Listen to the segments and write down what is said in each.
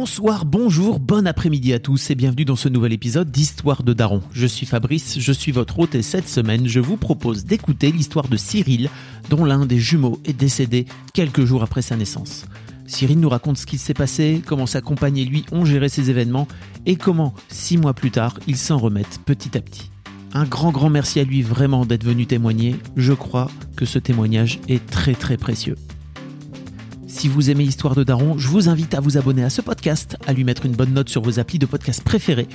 Bonsoir, bonjour, bon après-midi à tous et bienvenue dans ce nouvel épisode d'Histoire de Daron. Je suis Fabrice, je suis votre hôte et cette semaine je vous propose d'écouter l'histoire de Cyril dont l'un des jumeaux est décédé quelques jours après sa naissance. Cyril nous raconte ce qui s'est passé, comment sa compagne et lui ont géré ces événements et comment, six mois plus tard, ils s'en remettent petit à petit. Un grand grand merci à lui vraiment d'être venu témoigner. Je crois que ce témoignage est très très précieux. Si vous aimez Histoire de Daron, je vous invite à vous abonner à ce podcast, à lui mettre une bonne note sur vos applis de podcast préférés.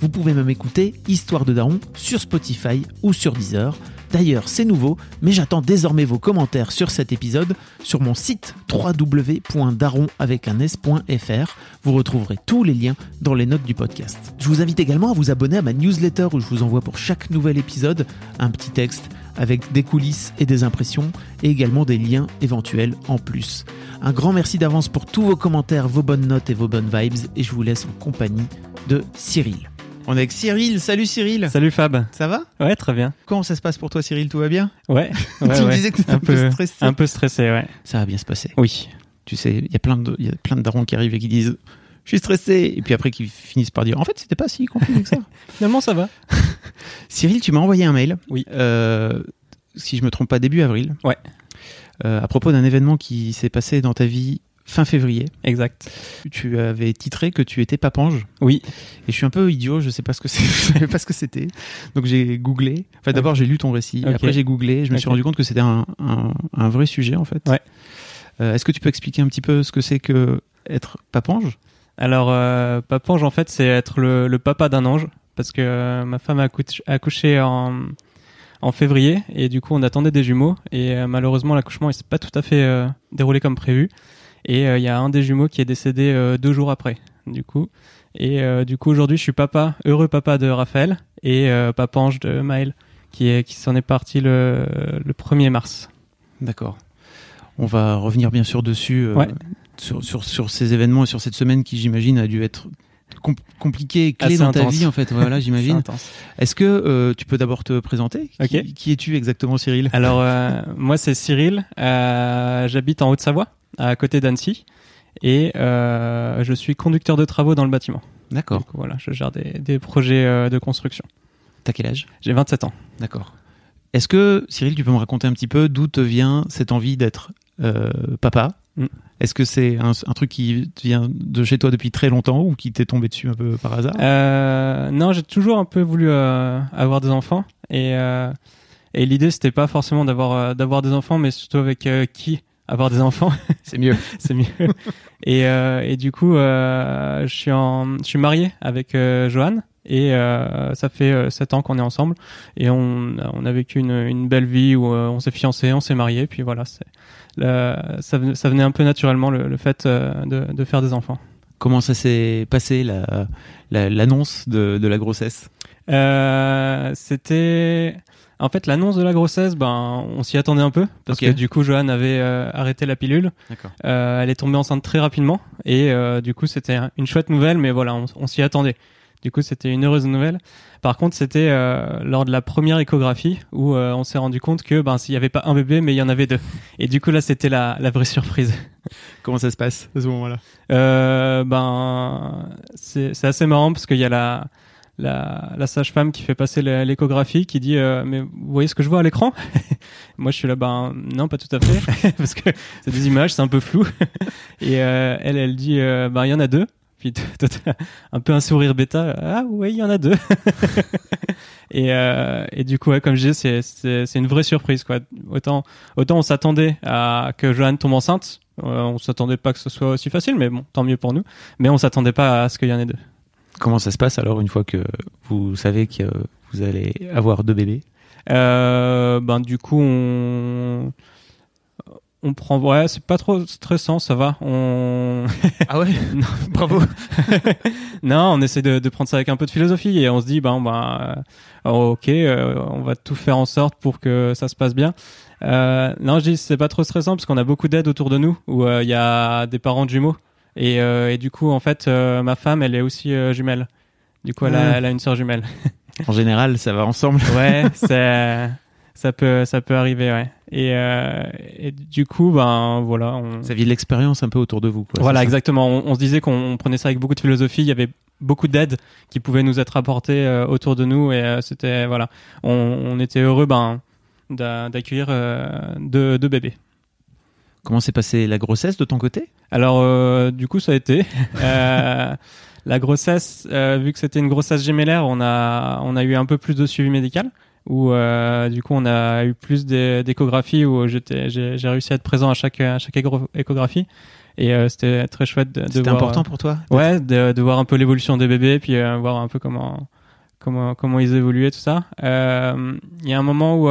Vous pouvez même écouter Histoire de Daron sur Spotify ou sur Deezer. D'ailleurs, c'est nouveau, mais j'attends désormais vos commentaires sur cet épisode sur mon site www.daron.fr. Vous retrouverez tous les liens dans les notes du podcast. Je vous invite également à vous abonner à ma newsletter où je vous envoie pour chaque nouvel épisode un petit texte avec des coulisses et des impressions et également des liens éventuels en plus. Un grand merci d'avance pour tous vos commentaires, vos bonnes notes et vos bonnes vibes et je vous laisse en compagnie de Cyril. On est avec Cyril. Salut Cyril. Salut Fab. Ça va? Ouais, très bien. Comment ça se passe pour toi Cyril? Tout va bien? Ouais. ouais, Tu me ouais. disais que t'étais un peu stressé. Un peu stressé, ouais. Ça va bien se passer. Oui. Tu sais, il y a plein de il y a plein de darons qui arrivent et qui disent je suis stressé et puis après qui finissent par dire en fait c'était pas si compliqué que ça. Finalement, ça va. Cyril, tu m'as envoyé un mail. Oui. Euh, si je me trompe pas, début avril. Ouais. Euh, à propos d'un événement qui s'est passé dans ta vie fin février. Exact. Tu avais titré que tu étais papange. Oui. Et je suis un peu idiot, je sais pas ce que c'est, je savais pas ce que c'était. Donc j'ai googlé. Enfin d'abord j'ai lu ton récit, après j'ai googlé, je me suis rendu compte que c'était un, un, un vrai sujet en fait. Ouais. Euh, Est-ce que tu peux expliquer un petit peu ce que c'est que être papange? Alors, euh, Papange, en fait, c'est être le, le papa d'un ange. Parce que euh, ma femme a accouché, en, en février. Et du coup, on attendait des jumeaux. Et euh, malheureusement, l'accouchement, il s'est pas tout à fait euh, déroulé comme prévu. Et il y a un des jumeaux qui est décédé deux jours après. Du coup. Et du coup, aujourd'hui, je suis papa, heureux papa de Raphaël. Et papange de Maël. Qui, est, qui s'en est parti le, le 1er mars. D'accord. On va revenir bien sûr dessus, euh, Ouais. Sur, sur, sur ces événements et sur cette semaine qui j'imagine a dû être com- compliquée et clé Assez dans ta vie en fait. Voilà, j'imagine. Est-ce que euh, tu peux d'abord te présenter? Qui, es-tu exactement Cyril? Alors, euh, moi, c'est Cyril. Euh, J'habite en Haute-Savoie, à côté d'Annecy. Et je suis conducteur de travaux dans le bâtiment. D'accord. Voilà, je gère des, des projets de construction. T'as quel âge? J'ai 27 ans. D'accord. Est-ce que, Cyril, tu peux me raconter un petit peu d'où te vient cette envie d'être papa? Mm. Est-ce que c'est un, un truc qui vient de chez toi depuis très longtemps ou qui t'est tombé dessus un peu par hasard? Euh, non, j'ai toujours un peu voulu euh, avoir des enfants. Et, euh, et l'idée, c'était pas forcément d'avoir euh, d'avoir des enfants, mais surtout avec qui avoir des enfants? C'est mieux. c'est mieux. et, et du coup, je suis en, je suis marié avec Johan et euh, ça fait euh, sept ans qu'on est ensemble. Et on, on a vécu une, une belle vie où euh, on s'est fiancé, on s'est marié, puis voilà, c'est, ça, venait, ça venait un peu naturellement le, le fait de, de faire des enfants. Comment ça s'est passé la- la- l'annonce de, de la grossesse? Euh, c'était en fait l'annonce de la grossesse, ben on s'y attendait un peu. Parce que du coup Johan avait euh, arrêté la pilule. Euh, elle est tombée enceinte très rapidement. Et euh, du coup c'était un- une chouette nouvelle, mais voilà, on, on s'y attendait. Du coup c'était une heureuse nouvelle. Par contre c'était euh, lors de la première échographie où euh, on s'est rendu compte que ben s'il y avait pas un bébé, mais il y en avait deux. Et du coup là c'était la, la vraie surprise. Comment ça se passe à ce moment-là? Euh, ben c'est c'est assez marrant parce qu'il y a la la, la sage-femme qui fait passer l'é- l'échographie qui dit euh, mais vous voyez ce que je vois à l'écran? Moi je suis là ben non pas tout à fait parce que c'est des images c'est un peu flou et euh, elle elle dit euh, ben il y en a deux puis un peu un sourire bêta ah oui il y en a deux. Et euh, et du coup ouais, comme je disais c'est c'est c'est une vraie surprise quoi. Autant autant on s'attendait à que Joanne tombe enceinte euh, on s'attendait pas que ce soit aussi facile mais bon tant mieux pour nous. Mais on s'attendait pas à ce qu'il y en ait deux. Comment ça se passe alors une fois que vous savez que vous allez avoir deux bébés? Euh, ben du coup on on prend ouais c'est pas trop stressant ça va on ah ouais? Bravo. Non on essaie de, de, prendre ça avec un peu de philosophie et on se dit ben bah ok on va tout faire en sorte pour que ça se passe bien. Euh, non je dis c'est pas trop stressant parce qu'on a beaucoup d'aide autour de nous où il y a des parents de jumeaux et, et du coup en fait ma femme elle est aussi jumelle. Du coup elle, a, elle a une sœur jumelle. En général ça va ensemble. Ouais c'est ça peut ça peut arriver ouais. Et, euh, et du coup ben voilà on... vous aviez de l'expérience un peu autour de vous quoi, voilà exactement. On, on, se disait qu'on prenait ça avec beaucoup de philosophie. Il y avait beaucoup d'aide qui pouvait nous être apportée euh, autour de nous. Et euh, c'était voilà. On, on, était heureux ben d'accueillir euh, deux, deux bébés. Comment s'est passée la grossesse de ton côté? Alors du coup ça a été. La grossesse vu que c'était une grossesse gémellaire on a on a eu un peu plus de suivi médical où euh, du coup on a eu plus d'échographies où j'étais j'ai réussi à être présent à chaque à chaque échographie et euh, c'était très chouette de, de C'était important pour toi Ouais, de, de voir un peu l'évolution des bébés puis euh, voir un peu comment comment comment ils évoluaient tout ça. Euh, il y a un moment où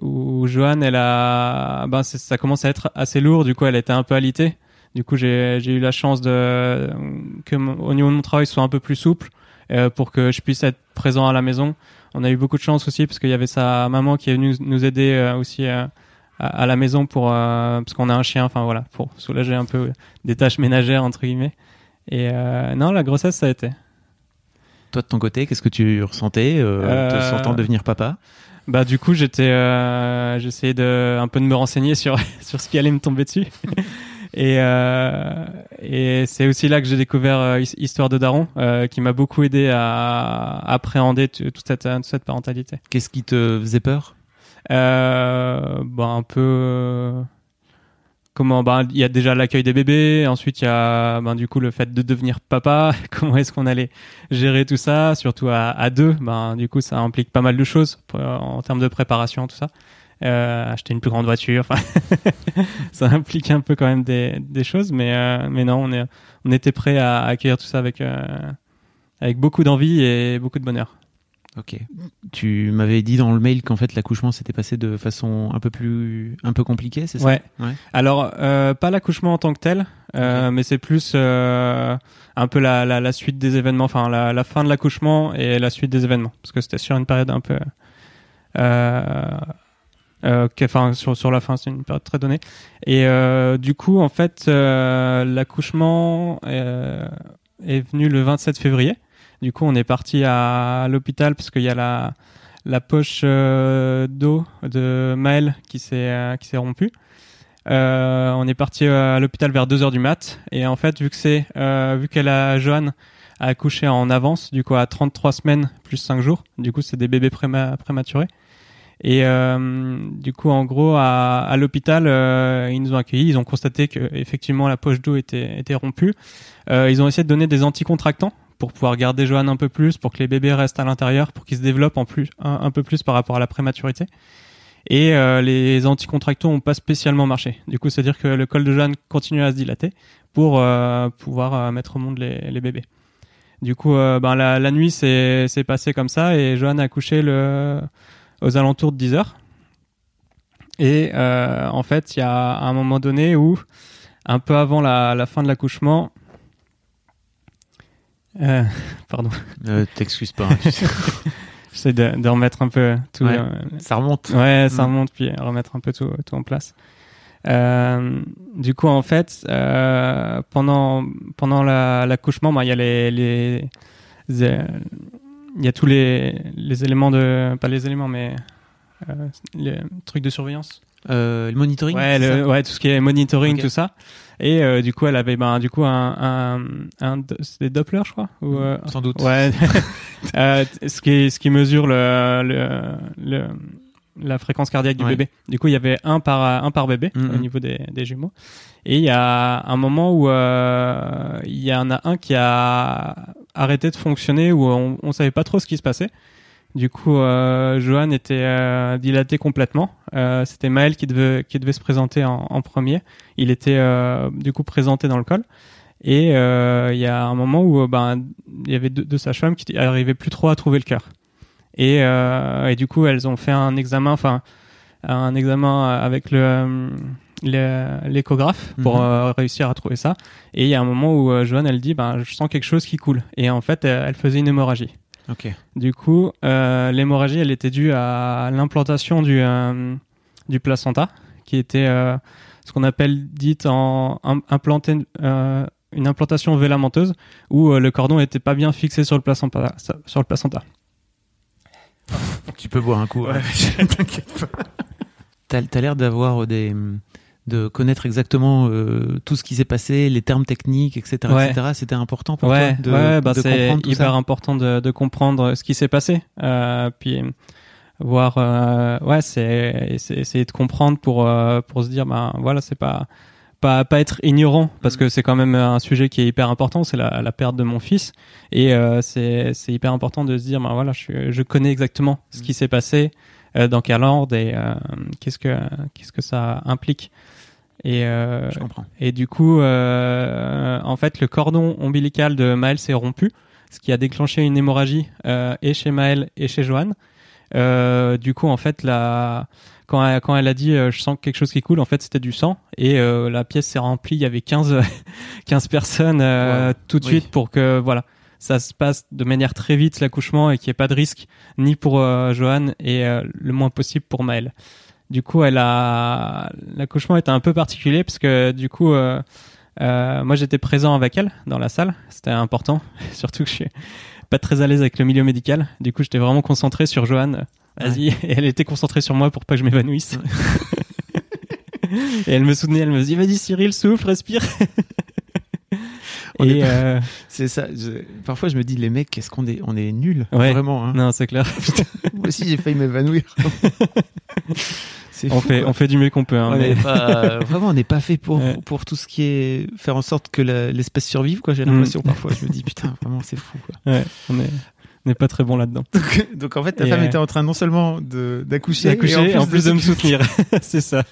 où Joanne elle a ben ça commence à être assez lourd du coup elle était un peu alitée. Du coup j'ai j'ai eu la chance de que au niveau de mon travail soit un peu plus souple pour que je puisse être présent à la maison on a eu beaucoup de chance aussi parce qu'il y avait sa maman qui est venue nous aider euh, aussi euh, à, la maison pour euh, parce qu'on a un chien, enfin voilà, pour soulager un peu des tâches ménagères entre guillemets. Et non, la grossesse ça a été. Toi de ton côté, qu'est-ce que tu ressentais te sentant devenir papa? bah du coup j'étais j'essayais de un peu de me renseigner sur sur ce qui allait me tomber dessus et, euh, et c'est aussi là que j'ai découvert euh, Histoire de Daron, euh, qui m'a beaucoup aidé à, appréhender toute cette, toute cette parentalité. Qu'est-ce qui te faisait peur? Euh, bah, Un peu comment bah il y a déjà l'accueil des bébés ensuite il y a ben du coup le fait de devenir papa. Comment est-ce qu'on allait gérer tout ça? Surtout à, à deux ben du coup ça implique pas mal de choses en termes de préparation tout ça euh, acheter une plus grande voiture. Ça implique un peu quand même des, des choses, mais euh, mais non, on est on était prêt à accueillir tout ça avec euh, avec beaucoup d'envie et beaucoup de bonheur. Ok. Tu m'avais dit dans le mail qu'en fait l'accouchement s'était passé de façon un peu plus un peu compliquée, c'est ça? Ouais. ouais. Alors euh, pas l'accouchement en tant que tel, euh, okay. mais c'est plus euh, un peu la, la, la, suite des événements, enfin la, la fin de l'accouchement et la suite des événements, parce que c'était sur une période un peu euh, enfin sur sur la fin c'est une période très donnée. Et euh, du coup en fait euh, l'accouchement euh, est venu le 27 février. Du coup on est parti à, l'hôpital parce qu'il y a la la poche euh, d'eau de Maëlle qui s'est qui s'est rompue. On est parti à l'hôpital vers 2 heures du mat. Et en fait vu que c'est vu qu'elle a Joanne a accouché en avance du coup à 33 semaines plus 5 jours du coup c'est des bébés prématurés et euh, du coup, en gros, à, à l'hôpital, euh, ils nous ont accueillis. Ils ont constaté que effectivement la poche d'eau était, était rompue. Euh, ils ont essayé de donner des anticontractants pour pouvoir garder Joanne un peu plus, pour que les bébés restent à l'intérieur, pour qu'ils se développent en plus un, peu plus par rapport à la prématurité. Et euh, les anticontractants ont pas spécialement marché. Du coup, c'est-à-dire que le col de Joanne continue à se dilater pour euh, pouvoir euh, mettre au monde les, les bébés. Du coup, ben la, la nuit s'est passée comme ça et Joanne a accouché le aux alentours de 10 heures. Et euh, en fait, il y a un moment donné où, un peu avant la, la fin de l'accouchement, euh, pardon. Euh, T'excuses pas. Hein, J'essaie de, de, remettre un peu tout. Ouais, ça remonte. Ouais, ça mm. remonte, puis remettre un peu tout, tout en place. Euh, du coup, en fait, euh, pendant pendant l'accouchement, la, bah, il y a les, les, les il y a tous les, les éléments de. Pas les éléments, mais. Euh, les trucs de surveillance. Euh, le monitoring ouais, le, ouais, tout ce qui est monitoring, okay. tout ça. Et euh, du coup, elle avait ben, du coup un, un, un des Doppler, je crois. Ou, euh, Sans doute. Ouais. euh, ce qui ce qui mesure le, le, le la fréquence cardiaque du ouais. bébé. Du coup, il y avait un par un par bébé mm -hmm. au niveau des, des jumeaux. Et il y a un moment où euh, il y en a un qui a arrêté de fonctionner où on, on savait pas trop ce qui se passait. Du coup, euh, Johan était euh, dilaté complètement. Euh, C'était Maël qui devait, qui devait se présenter en, en premier. Il était euh, du coup présenté dans le col. Et euh, il y a un moment où ben il y avait deux, deux sages-femmes qui n'arrivaient plus trop à trouver le cœur. Et, euh, et, du coup, elles ont fait un examen, enfin un examen avec le le- l'échographe pour Mhm. euh, réussir à trouver ça. Et il y a un moment où euh, Joanne, elle dit, ben, je sens quelque chose qui coule. Et en fait, elle, elle faisait une hémorragie. Ok. Du coup, euh, l'hémorragie, elle était due à l'implantation du, euh, du placenta, qui était euh, ce qu'on appelle dite en im- implanté, euh, une implantation vélamenteuse, où euh, le cordon n'était pas bien fixé sur le placenta. Sur le placenta. Tu peux boire un coup. hein. T'inquiète pas. T'as t'as l'air d'avoir des de connaître exactement euh, tout ce qui s'est passé, les termes techniques, etc. Ouais. etc. C'était important pour ouais, toi de, ouais, bah de c'est comprendre tout hyper ça. important de, de comprendre ce qui s'est passé. Euh, puis voir, euh, ouais, c'est essayer de comprendre pour euh, pour se dire, ben voilà, c'est pas pas pas être ignorant parce Mm. que c'est quand même un sujet qui est hyper important, c'est la, la perte de mon fils et euh, c'est c'est hyper important de se dire, ben voilà, je suis- je connais exactement ce Mm. qui s'est passé, euh, dans quel ordre et euh, qu'est-ce que qu'est-ce que ça implique. Et euh, Je comprends. et du coup, euh, en fait, le cordon ombilical de Maël s'est rompu, ce qui a déclenché une hémorragie euh, et chez Maël et chez Joanne. Euh, du coup, en fait, la... quand, elle, quand elle a dit euh, je sens quelque chose qui coule, en fait, c'était du sang et euh, la pièce s'est remplie. Il y avait 15, 15 personnes euh, tout de Oui. suite pour que voilà, ça se passe de manière très vite l'accouchement et qu'il n'y ait pas de risque ni pour Joanne et le moins possible pour Maël. Du coup, elle a l'accouchement était un peu particulier parce que du coup, moi j'étais présent avec elle dans la salle, c'était important, surtout que je suis pas très à l'aise avec le milieu médical. Du coup, j'étais vraiment concentré sur Joanne. Vas-y, et elle était concentrée sur moi pour pas que je m'évanouisse. et elle me soutenait, elle me dit vas-y Cyril, souffle, respire. Et euh, C'est ça. je- Parfois, je me dis, les mecs, qu'est-ce qu'on est, on est nuls, Ouais. vraiment. Hein. non, c'est clair. Moi aussi, j'ai failli m'évanouir. On fou, fait quoi. on fait du mieux qu'on peut. hein, mais- pas- vraiment, on n'est pas fait pour, pour tout ce qui est faire en sorte que la- l'espèce survive, quoi. J'ai Mm. l'impression parfois. Je me dis, putain, vraiment, c'est fou, quoi. ouais, on est n'est pas très bon là-dedans. Donc, donc, en fait, ta Et, femme euh, était en train non seulement d'accoucher, D'accoucher et en plus de me soutenir. c'est ça.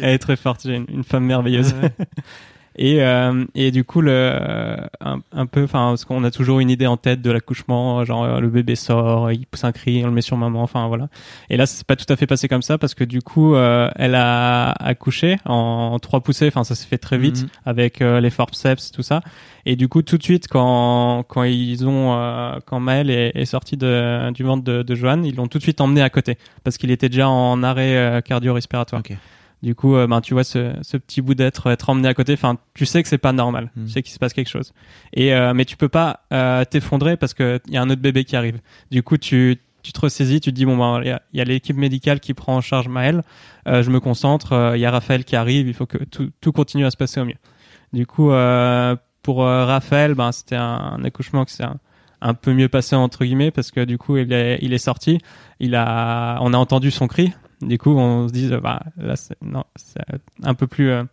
Elle est très forte. J'ai une, une femme merveilleuse. Ouais. Et, euh, et du coup, le, un, un peu, enfin, parce qu'on a toujours une idée en tête de l'accouchement, genre euh, le bébé sort, il pousse un cri, on le met sur maman, enfin voilà. Et là, c'est pas tout à fait passé comme ça parce que du coup, euh, elle a accouché en trois poussées, enfin ça s'est fait très vite Mhm. avec euh, les forceps, tout ça. Et du coup, tout de suite, quand quand ils ont, euh, quand Maël est, est sorti de, du ventre de, de Joanne, ils l'ont tout de suite emmené à côté parce qu'il était déjà en arrêt euh, cardio-respiratoire. Ok. Du coup, euh, ben, tu vois ce, ce petit bout d'être être emmené à côté. Enfin, tu sais que c'est pas normal. Mm. Tu sais qu'il se passe quelque chose. Et euh, mais tu peux pas euh, t'effondrer parce que il y a un autre bébé qui arrive. Du coup, tu tu te ressaisis, tu te dis bon ben il y a- a, l'équipe médicale qui prend en charge Maël. Euh, je me concentre. euh, Il y a Raphaël qui arrive. Il faut que tout, tout continue à se passer au mieux. Du coup, euh, pour euh, Raphaël, ben c'était un, un accouchement qui s'est un, un peu mieux passé entre guillemets parce que du coup il est il est sorti. Il a on a entendu son cri. Du coup, on se dit, bah, là, c'est non, c'est un peu plus euh,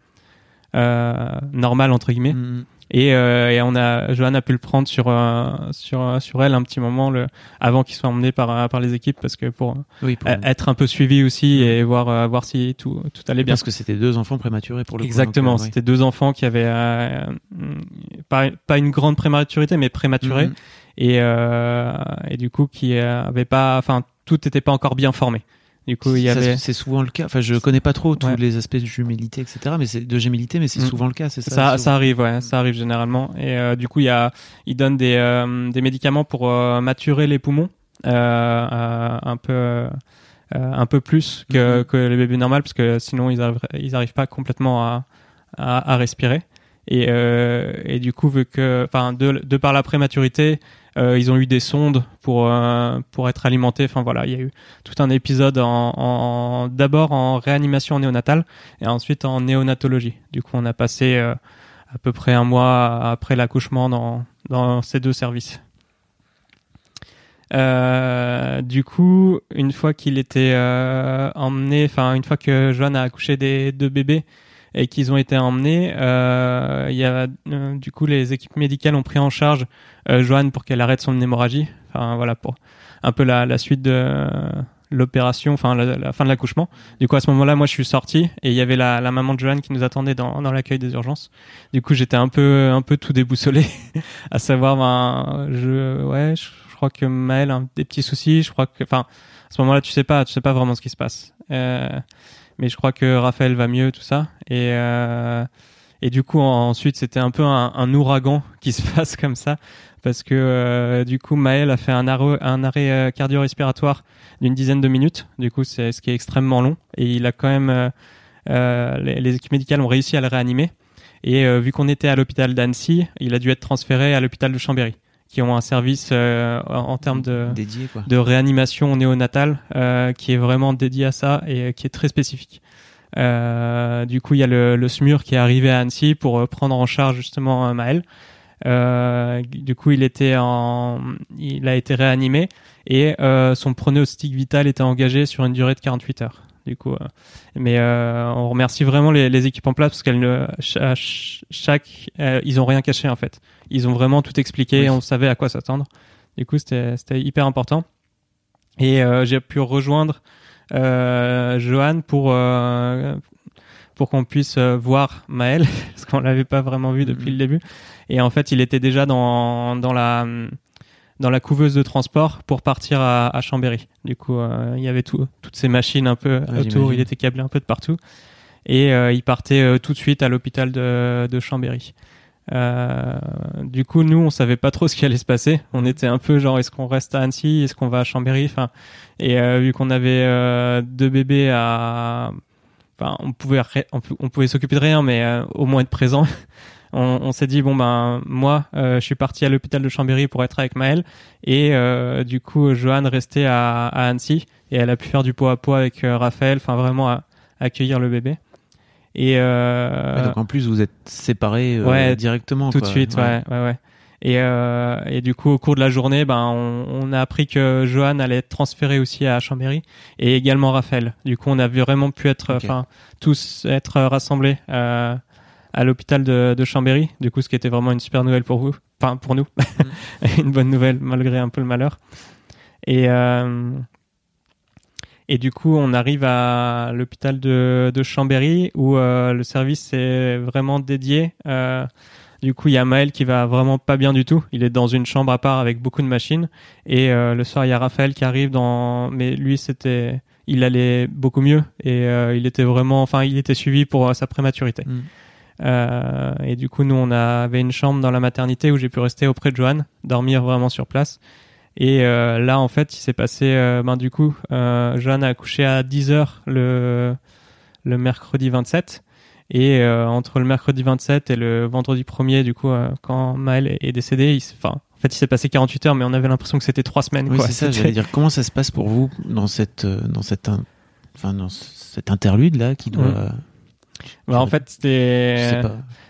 euh, normal entre guillemets. Mm. Et, euh, et on a, Johan a pu le prendre sur euh, sur sur elle un petit moment, le, avant qu'il soit emmené par par les équipes, parce que pour Oui, pour- être un peu suivi aussi et voir voir si tout tout allait bien. parce que c'était deux enfants prématurés pour le coup. Exactement, c'était deux enfants qui avaient euh, pas pas une grande prématurité, mais prématurés et et du coup qui avaient pas, enfin tout n'était pas encore bien formé. Du coup, il y Ça, avait C'est souvent le cas. Enfin, je connais pas trop tous Ouais. les aspects de jumélité, etc. Mais c'est de gémilité, mais c'est Mm. souvent le cas, c'est ça. Ça, souvent. ça arrive, ouais, ça arrive généralement. Et euh, du coup, il y a, ils donnent des, euh, des médicaments pour euh, maturer les poumons un peu, un peu plus que, Mhm. que les bébés normaux, parce que sinon ils arrivent, ils arrivent pas complètement à, à, à respirer. Et, euh, et du coup, vu que, enfin, de, par la prématurité, euh, ils ont eu des sondes pour euh, pour être alimentés. Enfin voilà, il y a eu tout un épisode en, d'abord en réanimation néonatale et ensuite en néonatologie. Du coup, on a passé à peu près un mois après l'accouchement dans dans ces deux services. Du coup, une fois qu'il était emmené, enfin une fois que Joanne a accouché des deux bébés et qu'ils ont été emmenés, euh, il y a euh, du coup les équipes médicales ont pris en charge euh, Joanne pour qu'elle arrête son hémorragie. Enfin voilà pour un peu la, la suite de l'opération, enfin la, la fin de l'accouchement. Du coup à ce moment-là, moi je suis sorti et il y avait la, la maman de Joanne qui nous attendait dans, dans l'accueil des urgences. Du coup j'étais un peu un peu tout déboussolé, à savoir ben je ouais je, je crois que Maël a des petits soucis. Je crois que enfin à ce moment-là tu sais pas tu sais pas vraiment ce qui se passe. Euh, mais je crois que Raphaël va mieux, tout ça. Et et du coup, ensuite, c'était un peu un, ouragan qui se passe comme ça, parce que du coup, Maël a fait un arrêt, arrêt cardio-respiratoire d'une dizaine de minutes. Du coup, c'est ce qui est extrêmement long. Et il a quand même, les, équipes médicales ont réussi à le réanimer. Et vu qu'on était à l'hôpital d'Annecy, il a dû être transféré à l'hôpital de Chambéry qui ont un service euh, en termes de, de réanimation néonatale euh, qui est vraiment dédié à ça et euh, qui est très spécifique. Euh, du coup, il y a le, le, SMUR qui est arrivé à Annecy pour prendre en charge justement Maël. du coup, il était en, il a été réanimé et son pronostic vital était engagé sur une durée de 48 heures. Du coup, mais on remercie vraiment les, les, équipes en place parce qu'elles ne chaque, ils ont rien caché en fait ils ont vraiment tout expliqué, on savait à quoi s'attendre. Du coup, c'était hyper important. Et euh, j'ai pu rejoindre euh, Johan pour euh, pour qu'on puisse euh, voir Maël, parce qu'on l'avait pas vraiment vu depuis mhm. le début. Et en fait, il était déjà dans dans la dans la couveuse de transport pour partir à, à Chambéry. Du coup, euh, il y avait tout, toutes ces machines un peu autour. Il était câblé un peu de partout. Et il partait tout de suite à l'hôpital de, de Chambéry. Euh, du coup, nous, on savait pas trop ce qui allait se passer. On était un peu genre, est-ce qu'on reste à Annecy, est-ce qu'on va à Chambéry, enfin, et euh, vu qu'on avait euh, deux bébés à, enfin, on pouvait, on, pouvait s'occuper de rien, mais euh, au moins être présent. On, on s'est dit bon ben moi, je suis parti à l'hôpital de Chambéry pour être avec Maëlle, et du coup, Joanne restait à, à, Annecy et elle a pu faire du pot à pot avec Raphaël, enfin vraiment à, accueillir le bébé. Et euh, donc en plus vous êtes séparés euh, directement tout de suite, ouais, ouais, ouais. Et, euh, et du coup, au cours de la journée, ben, on, on, a appris que Johan allait être transféré aussi à Chambéry et également Raphaël. Du coup, on a vraiment pu être, enfin, tous être rassemblés euh, à l'hôpital de, de, Chambéry. Du coup, ce qui était vraiment une super nouvelle pour vous, enfin pour nous, mm. une bonne nouvelle malgré un peu le malheur. Et euh, et du coup, on arrive à l'hôpital de, de, Chambéry où euh, le service est vraiment dédié. Euh, du coup, il y a Maël qui va vraiment pas bien du tout. Il est dans une chambre à part avec beaucoup de machines. Et euh, le soir, il y a Raphaël qui arrive dans. Mais lui, c'était, il allait beaucoup mieux et il était vraiment, enfin, il était suivi pour sa prématurité. Mm. Euh, et du coup, nous, on avait une chambre dans la maternité où j'ai pu rester auprès de Joanne, dormir vraiment sur place. Et euh, là, en fait, il s'est passé, euh, ben, du coup, Jeanne a accouché à 10h le, le mercredi 27. Et entre le mercredi 27 et le vendredi 1er, du coup, quand Maël est décédé, il enfin, en fait, il s'est passé 48 heures, mais on avait l'impression que c'était trois semaines. Oui, c'est ça, j'allais dire. Comment ça se passe pour vous dans cette, dans cette, enfin, dans cette interlude là qui doit. Mmh. Bah, en fait, c'était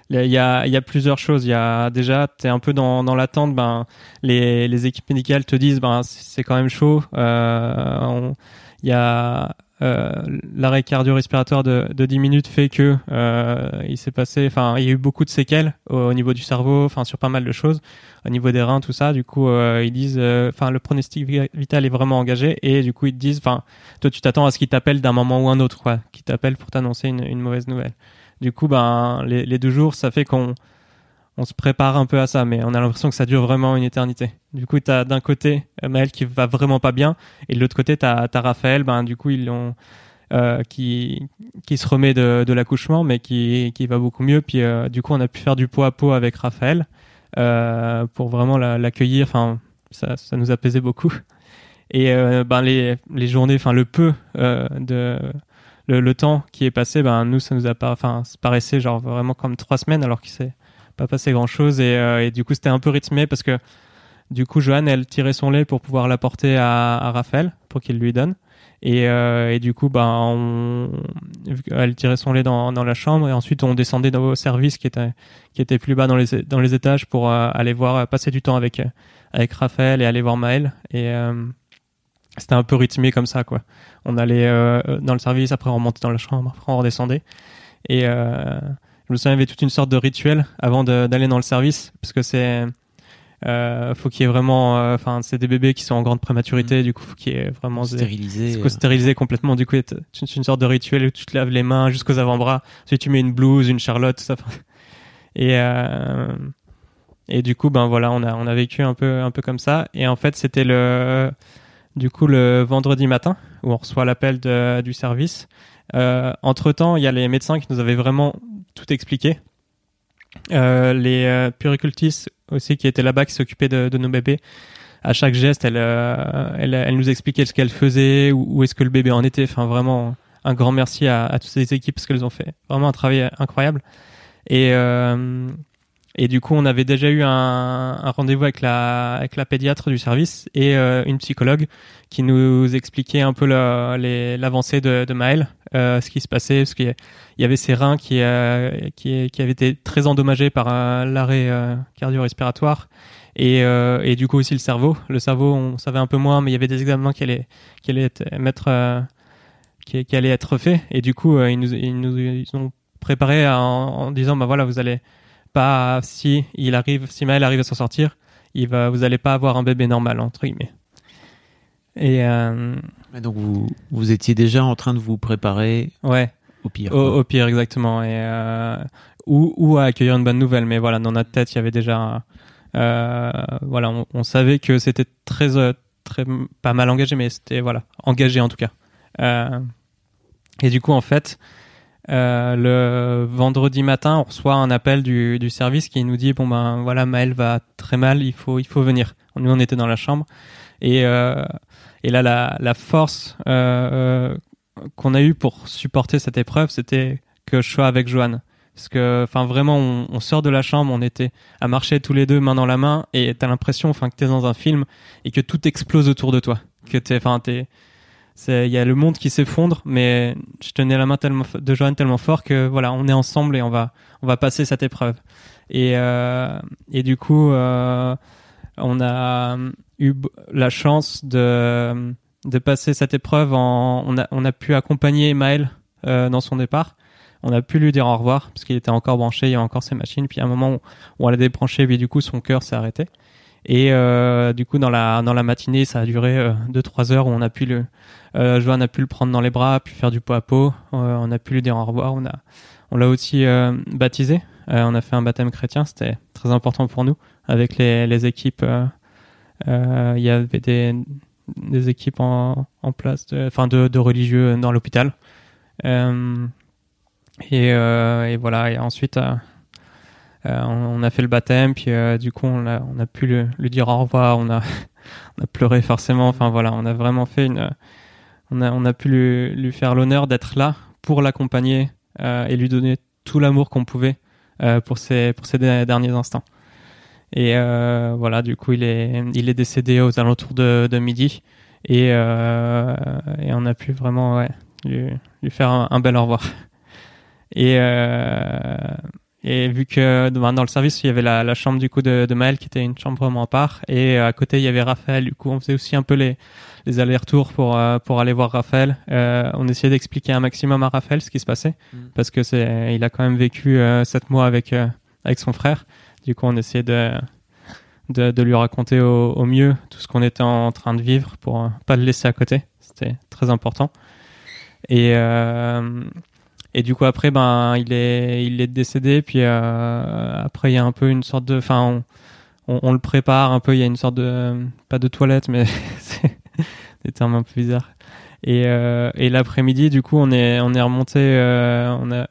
il y a, il y a plusieurs choses. Il y a déjà, tu es un peu dans, dans l'attente. Ben, les, les équipes médicales te disent, ben, c'est quand même chaud. Euh, il y a euh, l'arrêt cardio-respiratoire de, de 10 minutes fait que euh, il s'est passé, enfin, il y a eu beaucoup de séquelles au, niveau du cerveau, enfin, sur pas mal de choses, au niveau des reins, tout ça. Du coup, euh, ils disent, enfin, le pronostic vital est vraiment engagé et du coup, ils te disent, enfin, toi, tu t'attends à ce qu'ils t'appellent d'un moment ou un autre, quoi, qui t'appellent pour t'annoncer une, une mauvaise nouvelle. Du coup, ben, les, les deux jours, ça fait qu'on on se prépare un peu à ça, mais on a l'impression que ça dure vraiment une éternité. Du coup, tu d'un côté Maël qui va vraiment pas bien, et de l'autre côté, tu as, Raphaël, ben, du coup, ils l'ont. Euh, qui qui se remet de, l'accouchement mais qui qui va beaucoup mieux puis euh, du coup on a pu faire du pot à pot avec Raphaël euh, pour vraiment l'accueillir enfin ça ça nous apaisait beaucoup et euh, ben les les journées enfin le peu euh, de le, temps qui est passé, ben nous ça nous a pas, enfin ça paraissait genre vraiment comme trois semaines alors qu'il s'est pas passé grand chose et, euh, et du coup c'était un peu rythmé parce que du coup Joanne elle tirait son lait pour pouvoir l'apporter à, Raphaël pour qu'il lui donne. Et, euh, et du coup ben elle tirait son lait dans, dans la chambre et ensuite on descendait dans au service qui était qui était plus bas dans les dans les étages pour euh, aller voir passer du temps avec avec Raphaël et aller voir Maël et c'était un peu rythmé comme ça quoi. On allait dans le service après on remontait dans la chambre après on redescendait. Et je me souviens il y avait toute une sorte de rituel avant d'aller dans le service parce que c'est euh, faut qu'il y ait vraiment euh, enfin c'est des bébés qui sont en grande prématurité mmh. du coup faut qu'il y ait vraiment stérilisé euh... stérilisé complètement du coup c'est une, sorte de rituel où tu te laves les mains jusqu'aux avant-bras ensuite tu mets une blouse une charlotte tout ça et euh, et du coup ben voilà on a on a vécu un peu un peu comme ça. Et en fait c'était le du coup le vendredi matin où on reçoit l'appel du service. Entre temps, il y a les médecins qui nous avaient vraiment tout expliqué. les puricultistes aussi qui étaient là-bas, qui s'occupaient de, de, nos bébés. À chaque geste, elle, elle, elle, nous expliquait ce qu'elle faisait, où, où est-ce que le bébé en était. Enfin, vraiment, un grand merci à, à toutes ces équipes parce qu'elles ont fait vraiment un travail incroyable. Et euh, et du coup, on avait déjà eu un, rendez-vous avec la avec la pédiatre du service et euh, une psychologue qui nous expliquait un peu l'avancée de, Maël, euh, ce qui se passait, parce qu'il y avait ses reins qui euh, qui, qui avaient été très endommagés par l'arrêt cardio-respiratoire. Et, et du coup aussi le cerveau. Le cerveau, on savait un peu moins, mais il y avait des examens qui allaient, qui allaient être, qui, qui, être fait. Et du coup, ils, nous, ils, nous, ont préparé en, en, disant, bah voilà, vous allez pas, si il arrive, si Maël arrive à s'en sortir, il va, vous allez pas avoir un bébé normal, entre guillemets. Et euh... donc vous, vous étiez déjà en train de vous préparer ouais, au pire. Au, au pire, exactement. Et euh, ou, ou à accueillir une bonne nouvelle. Mais voilà, dans notre tête, il y avait déjà, euh, voilà, on, on, savait que c'était très, très, pas mal engagé, mais c'était voilà, engagé en tout cas. Et du coup, en fait, euh, le vendredi matin, on reçoit un appel du, du, service qui nous dit bon ben voilà, Maël va très mal, il faut il faut venir. Nous, on était dans la chambre et euh, et là la, la force euh, qu'on a eu pour supporter cette épreuve, c'était que je sois avec Joanne. Parce que, enfin, vraiment, on, on, sort de la chambre, on était à marcher tous les deux, main dans la main, et t'as l'impression, enfin, que t'es dans un film et que tout explose autour de toi. Que t'es, enfin, t'es, il y a le monde qui s'effondre, mais je tenais la main de Joanne tellement fort que voilà, on est ensemble et on va on va passer cette épreuve. Et euh, et du coup, euh, on a eu la chance de de passer cette épreuve on a on a pu accompagner Maël euh, dans son départ. On a pu lui dire au revoir parce qu'il était encore branché, il y a encore ses machines. Puis à un moment où, on l'a débranché, puis du coup son cœur s'est arrêté. Et euh, du coup dans la dans la matinée, ça a duré 2-3 heures où on a pu le euh, a pu le prendre dans les bras, a pu faire du pot à pot. Euh, on a pu lui dire au revoir. On on l'a aussi euh, baptisé. Euh, on a fait un baptême chrétien. C'était très important pour nous avec les, les équipes. Il y avait des, des équipes en, en place, enfin de, de, religieux dans l'hôpital. et, et voilà. Et ensuite. Euh, on, a fait le baptême, puis euh, du coup on a, on a pu lui, dire au revoir, on a, on a pleuré forcément. Enfin voilà, on a vraiment fait une, on a, on a pu lui, lui faire l'honneur d'être là pour l'accompagner euh, et lui donner tout l'amour qu'on pouvait pour ces pour derniers instants. Et euh, voilà, du coup, il est il est décédé aux alentours de, de midi et euh, et on a pu vraiment ouais, lui, lui faire un, un bel au revoir. Et euh, et vu que dans le service, il y avait la, la chambre du coup de, de Maël qui était une chambre vraiment à part, et à côté il y avait Raphaël. Du coup, on faisait aussi un peu les, les allers-retours pour euh, pour aller voir Raphaël. Euh, on essayait d'expliquer un maximum à Raphaël ce qui se passait, mm. parce que c'est il a quand même vécu euh, sept mois avec euh, avec son frère. Du coup, on essayait de de, de lui raconter au, au, mieux tout ce qu'on était en train de vivre pour euh, pas le laisser à côté. C'était très important. Et euh, et du coup après ben il est il est décédé puis euh, après il y a un peu une sorte de enfin on, on, le prépare un peu il y a une sorte de pas de toilette mais c'est des termes un peu bizarres. Et, euh, et l'après-midi du coup on est on est remonté euh, on a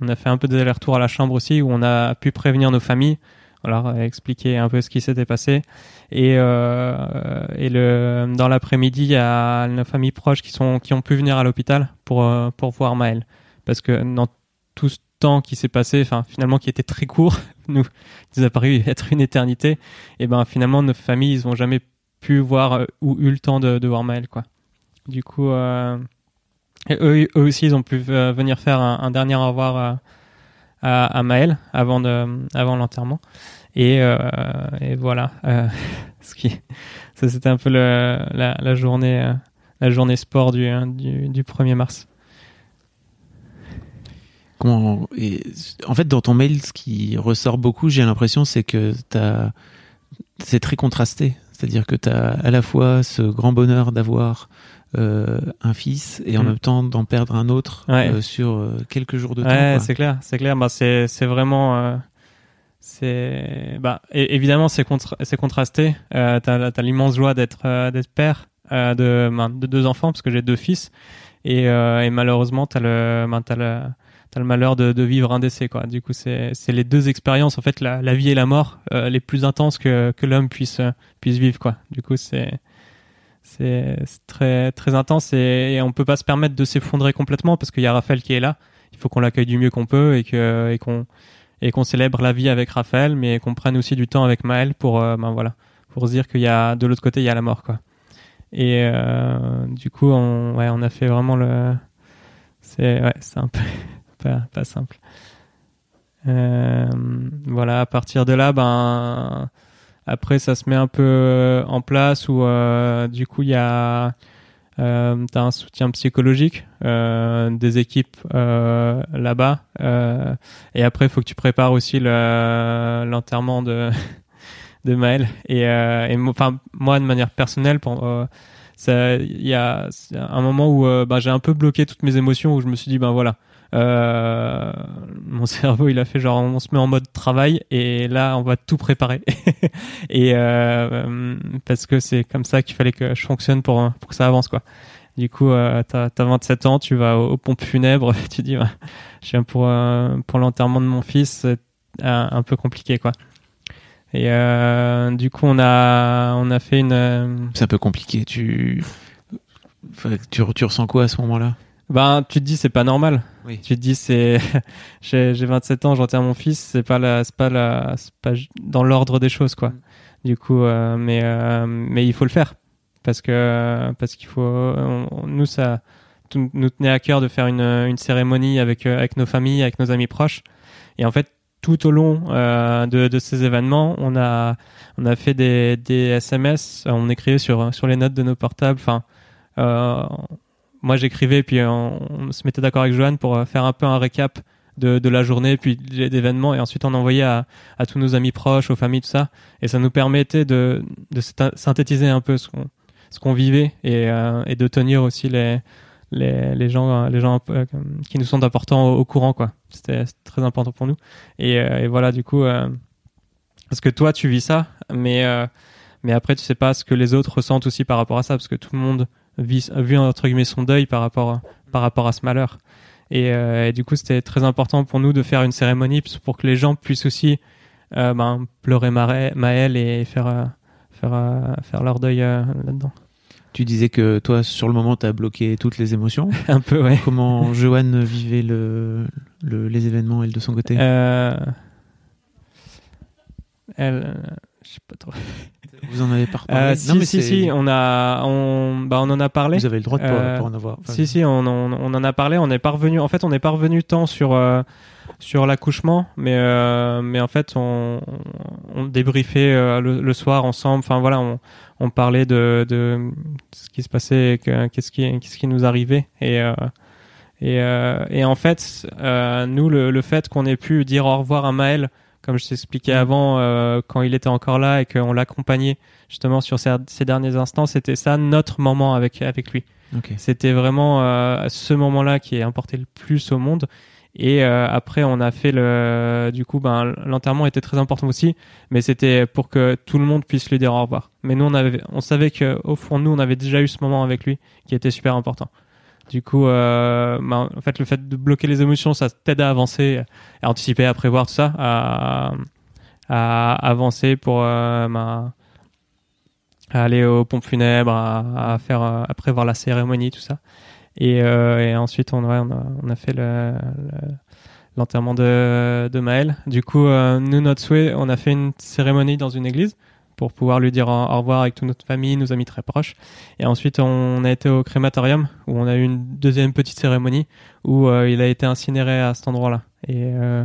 on a fait un peu des allers-retours à la chambre aussi où on a pu prévenir nos familles voilà expliquer un peu ce qui s'était passé. Et euh, et le dans l'après-midi il y a nos familles proches qui sont qui ont pu venir à l'hôpital pour euh, pour voir Maël parce que dans tout ce temps qui s'est passé, enfin finalement qui était très court, nous, nous a paru être une éternité. Et ben finalement nos familles, ils ont jamais pu voir euh, ou eu le temps de, voir Maël quoi. Du coup, euh, eux, aussi, ils ont pu euh, venir faire un, dernier au revoir à, Maël avant avant l'enterrement. Et, voilà, ce qui, ça c'était un peu la, journée, la journée sport du, du 1er mars. Comment, et, en fait, dans ton mail, ce qui ressort beaucoup, j'ai l'impression, c'est que c'est très contrasté. C'est-à-dire que tu as à la fois ce grand bonheur d'avoir euh, un fils et en mmh. même temps d'en perdre un autre ouais. euh, sur euh, quelques jours de ouais, temps. c'est clair, c'est clair. Bah, c'est c'est vraiment c'est bah évidemment c'est contra c'est contrasté. T'as as, l'immense joie d'être d'être père de, ben, de deux enfants parce que j'ai deux fils Et, et malheureusement, t'as le, ben, t'as le, t'as le malheur de, de, vivre un décès, quoi. Du coup, c'est, les deux expériences, en fait, la, la vie et la mort, les plus intenses que, que l'homme puisse, puisse vivre, quoi. Du coup, c'est, c'est très très intense et, et, on peut pas se permettre de s'effondrer complètement parce qu'il y a Raphaël qui est là. Il faut qu'on l'accueille du mieux qu'on peut et que et qu'on et qu'on célèbre la vie avec Raphaël, mais qu'on prenne aussi du temps avec Maël pour euh, ben voilà pour se dire qu'il y a de l'autre côté il y a la mort quoi. Et euh, du coup on ouais on a fait vraiment le c'est ouais c'est un peu pas, simple. Euh, voilà à partir de là ben après, ça se met un peu euh, en place où euh, du coup il y a t'as un soutien psychologique des équipes là-bas et après il faut que tu prépares aussi l'enterrement de de Maël et, moi de manière personnelle pour il y a un moment où bah, j'ai un peu bloqué toutes mes émotions où je me suis dit ben voilà euh, mon cerveau, il a fait genre on se met en mode travail et là on va tout préparer. et euh, parce que c'est comme ça qu'il fallait que je fonctionne pour pour que ça avance quoi. Du coup, euh, t'as as 27 ans, tu vas aux, pompes funèbres, tu dis, je viens pour euh, pour l'enterrement de mon fils, c'est un peu compliqué quoi. Et euh, du coup, on a on a fait une. Euh, c'est un peu compliqué. Tu tu, tu ressens quoi à ce moment-là? Ben, tu te dis c'est pas normal. Oui. Tu te dis c'est j'ai 27 ans, j'enterre mon fils, c'est pas la c'est pas la c'est pas dans l'ordre des choses quoi. Mm. Du coup euh, mais euh, mais il faut le faire parce que parce qu'il faut nous ça nous tenait à cœur de faire une une cérémonie avec euh, avec nos familles, avec nos amis proches et en fait tout au long euh, de, de ces événements, on a on a fait des des SMS, on écrivait sur sur les notes de nos portables, enfin euh, moi j'écrivais puis on, se mettait d'accord avec Johan pour euh, faire un peu un récap de, de la journée puis d'événements et ensuite on envoyait à, tous nos amis proches, aux familles, tout ça. Et ça nous permettait de, de synthétiser un peu ce qu'on ce qu'on vivait et, euh, et de tenir aussi les les, les gens les gens euh, qui nous sont importants au, courant quoi. C'était très important pour nous. Et, et voilà du coup parce que toi tu vis ça mais mais après tu sais pas ce que les autres ressentent aussi par rapport à ça parce que tout le monde vu entre guillemets son deuil par rapport par rapport à ce malheur. Et, euh, et du coup, c'était très important pour nous de faire une cérémonie pour que les gens puissent aussi euh, ben, pleurer Maël et faire euh, faire faire leur deuil là-dedans. Tu disais que toi, sur le moment, tu as bloqué toutes les émotions. Un peu, ouais. Comment Joanne vivait le, le, les événements, elle, de son côté? Elle, je sais pas trop. Vous en avez pas reparlé euh, Si, si, si, on, a, on, bah, on en a parlé. Vous avez le droit de euh, en avoir. si, si, on, on, on, en a parlé. On est parvenu, en fait, on est parvenu tant sur, euh, sur l'accouchement, mais, euh, mais en fait, on, on débriefait le, le, soir ensemble. Enfin, voilà, on, on parlait de, de ce qui se passait, qu'est-ce qui, qu'est-ce qui nous arrivait. Et, et, et en fait, nous, le, le fait qu'on ait pu dire au revoir à Maël, comme je t'expliquais avant, euh, quand il était encore là et qu'on l'accompagnait justement sur ces, ces, derniers instants, c'était ça notre moment avec avec lui. Okay. C'était vraiment euh, ce moment-là qui est importé le plus au monde. Et euh, après, on a fait le, du coup, ben l'enterrement était très important aussi, mais c'était pour que tout le monde puisse lui dire au revoir. Mais nous, on avait, on savait que au fond nous, on avait déjà eu ce moment avec lui qui était super important. Du coup, euh, bah, en fait, le fait de bloquer les émotions, ça t'aide à avancer, à anticiper, à prévoir tout ça, à, avancer pour euh, bah, aller aux pompes funèbres, à, faire, à prévoir la cérémonie, tout ça. Et, euh, ensuite, on, a, fait le, l'enterrement de, Maël. Du coup, euh, nous, notre souhait, on a fait une cérémonie dans une église pour pouvoir lui dire au revoir avec toute notre famille, nos amis très proches. Et ensuite, on a été au crématorium où on a eu une deuxième petite cérémonie où euh, il a été incinéré à cet endroit-là. Et, euh,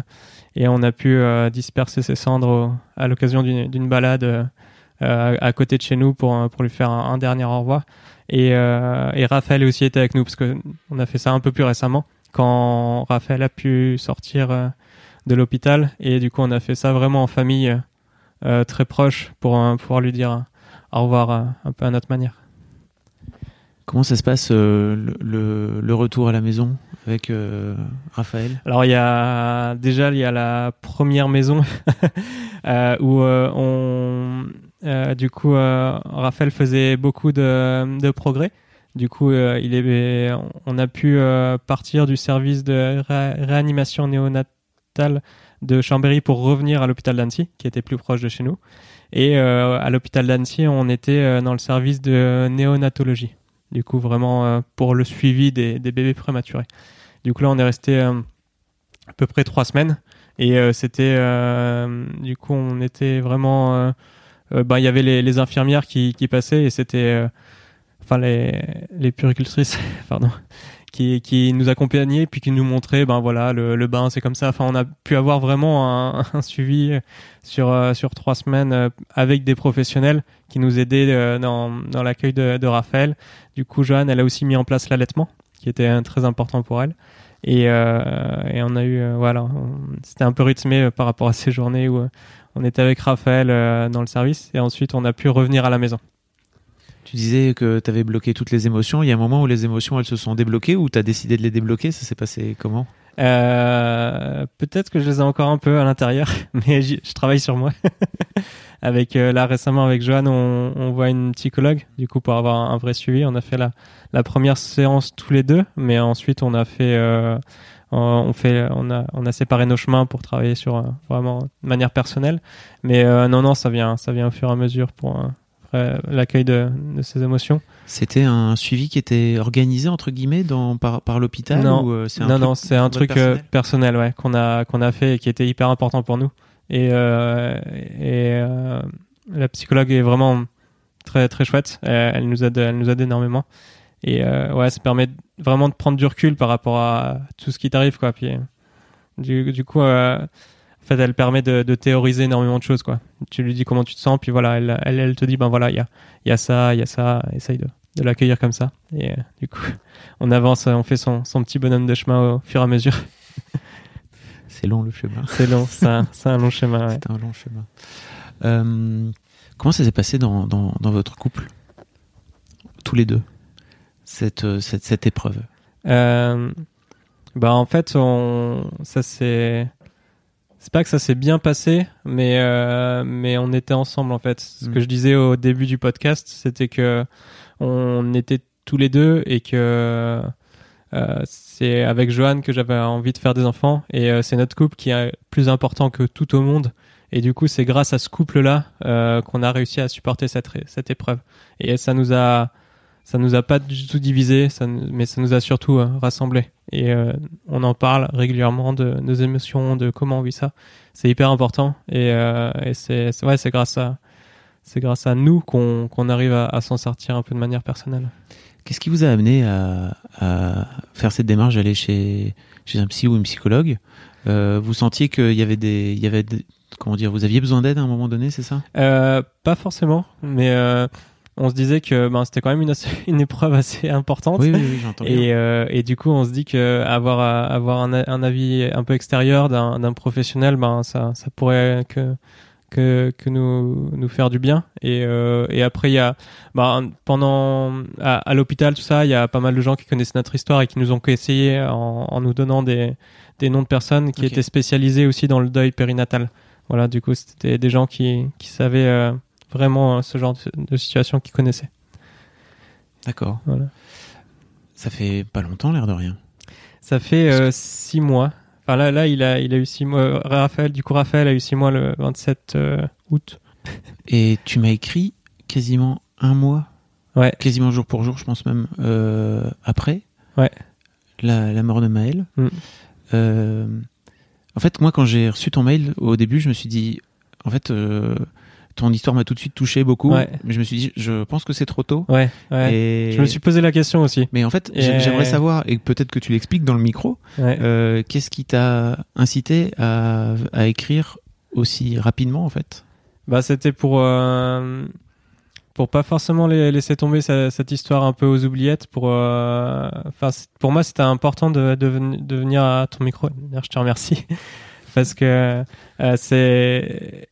et on a pu euh, disperser ses cendres à l'occasion d'une balade à, côté de chez nous pour, pour lui faire un, dernier au revoir. Et, et Raphaël aussi était avec nous parce que on a fait ça un peu plus récemment quand Raphaël a pu sortir de l'hôpital et du coup on a fait ça vraiment en famille euh, très proche pour euh, pouvoir lui dire au revoir euh, un peu à notre manière. Comment ça se passe le, le, retour à la maison avec Raphaël? Alors il y a déjà il y a la première maison où on du coup Raphaël faisait beaucoup de, de progrès Du coup, euh, il est, on a pu euh, partir du service de ré- réanimation néonatale de Chambéry pour revenir à l'hôpital d'Annecy, qui était plus proche de chez nous. Et euh, à l'hôpital d'Annecy, on était euh, dans le service de néonatologie. Du coup, vraiment euh, pour le suivi des, bébés prématurés. Du coup, là, on est resté à peu près trois semaines. Et c'était, du coup, on était vraiment, ben, il y avait les, les infirmières qui, qui passaient et c'était, enfin les, les puricultrices, pardon, qui, nous accompagnaient puis qui nous montraient, ben voilà, le, bain c'est comme ça. Enfin, on a pu avoir vraiment un, suivi sur euh, sur trois semaines euh, avec des professionnels qui nous aidaient euh, dans dans l'accueil de, Raphaël. Du coup, Joanne, elle a aussi mis en place l'allaitement, qui était euh, très important pour elle. Et, euh, on a eu, euh, voilà, c'était un peu rythmé euh, par rapport à ces journées où euh, on était avec Raphaël euh, dans le service et ensuite on a pu revenir à la maison. Tu disais que tu avais bloqué toutes les émotions. Il y a un moment où les émotions, elles se sont débloquées ou tu as décidé de les débloquer? Ça s'est passé comment? Euh, peut-être que je les ai encore un peu à l'intérieur, mais je travaille sur moi. avec euh, là récemment avec Joanne, on, voit une psychologue du coup pour avoir un, vrai suivi. On a fait la, première séance tous les deux, mais ensuite on a fait euh, on fait on a on a séparé nos chemins pour travailler sur euh, vraiment de manière personnelle. Mais non non ça vient ça vient au fur et à mesure pour après, l'accueil de, de ces émotions. C'était un suivi qui était organisé entre guillemets dans, par, par l'hôpital Non. ou, euh, c'est un non, c'est un truc euh, personnel personnel, ouais, qu'on a qu'on a fait et qui était hyper important pour nous. Et euh, et euh, la psychologue est vraiment très très chouette. Elle, elle nous aide, elle nous aide énormément. Et euh, ouais, ça permet vraiment de prendre du recul par rapport à tout ce qui t'arrive, quoi. Puis du, du coup, euh, en fait, elle permet de, de théoriser énormément de choses, quoi. Tu lui dis comment tu te sens, puis voilà, elle, elle, elle te dit, ben voilà, il y a, y a ça, il y a ça, essaye de, de l'accueillir comme ça. Et euh, du coup, on avance, on fait son, son petit bonhomme de chemin au fur et à mesure. C'est long le chemin. C'est long, c'est un, long chemin. ouais. C'est un long chemin. Euh, comment ça s'est passé dans, dans, dans votre couple? Tous les deux? Cette, euh, cette, cette épreuve? Euh, bah en fait, on, ça c'est, c'est pas que ça s'est bien passé, mais euh, mais on était ensemble en fait. Ce Mm. que je disais au début du podcast, c'était que on était tous les deux et que euh, c'est avec Joanne que j'avais envie de faire des enfants et euh, c'est notre couple qui est plus important que tout au monde. Et du coup, c'est grâce à ce couple-là euh, qu'on a réussi à supporter cette, cette épreuve. Et ça nous a, ça nous a pas du tout divisé, ça, mais ça nous a surtout euh, rassemblés. Et euh, on en parle régulièrement de nos émotions, de comment on vit ça. C'est hyper important. Et, euh, et c'est, ouais, c'est grâce à, c'est grâce à nous qu'on, qu'on arrive à, à s'en sortir un peu de manière personnelle. Qu'est-ce qui vous a amené à, à faire cette démarche d'aller chez, chez un psy ou une psychologue? Vous sentiez qu'il y avait des, il y avait des- comment dire, vous aviez besoin d'aide à un moment donné, c'est ça? Pas forcément, mais on se disait que ben, c'était quand même une, une épreuve assez importante. Oui, oui, oui, j'entends bien. Et, euh, et du coup, on se dit que avoir avoir un, un avis un peu extérieur d'un d'un professionnel, ben ça ça pourrait que que que nous nous faire du bien. Et euh, et après il y a ben, pendant à, à l'hôpital tout ça, il y a pas mal de gens qui connaissent notre histoire et qui nous ont essayé en, en nous donnant des des noms de personnes qui étaient spécialisées aussi dans le deuil périnatal. Voilà, du coup, c'était des gens qui qui savaient euh, vraiment euh, ce genre de, situation qu'ils connaissaient. D'accord. Voilà. Ça fait pas longtemps, l'air de rien. Ça fait euh, six mois. Enfin là, là, il a, il a eu six mois. euh, Raphaël, du coup, Raphaël a eu six mois le 27 euh, août. Et tu m'as écrit quasiment un mois, Ouais. quasiment jour pour jour, je pense même, euh, après Ouais. la, la mort de Maël. Mm. En fait, moi, quand j'ai reçu ton mail, au début, je me suis dit, en fait, ton histoire m'a tout de suite touché beaucoup. Ouais. Mais je me suis dit, je pense que c'est trop tôt. Ouais. Ouais. Et... Je me suis posé la question aussi. Mais en fait, Et- j'aimerais savoir, et peut-être que tu l'expliques dans le micro, euh, qu'est-ce qui t'a incité à, à écrire aussi rapidement, en fait? Bah, c'était pour euh, pour pas forcément laisser tomber ce- cette histoire un peu aux oubliettes. Pour euh, pour moi, c'était important de, de, ven- de venir à ton micro. Je te remercie parce que euh, c'est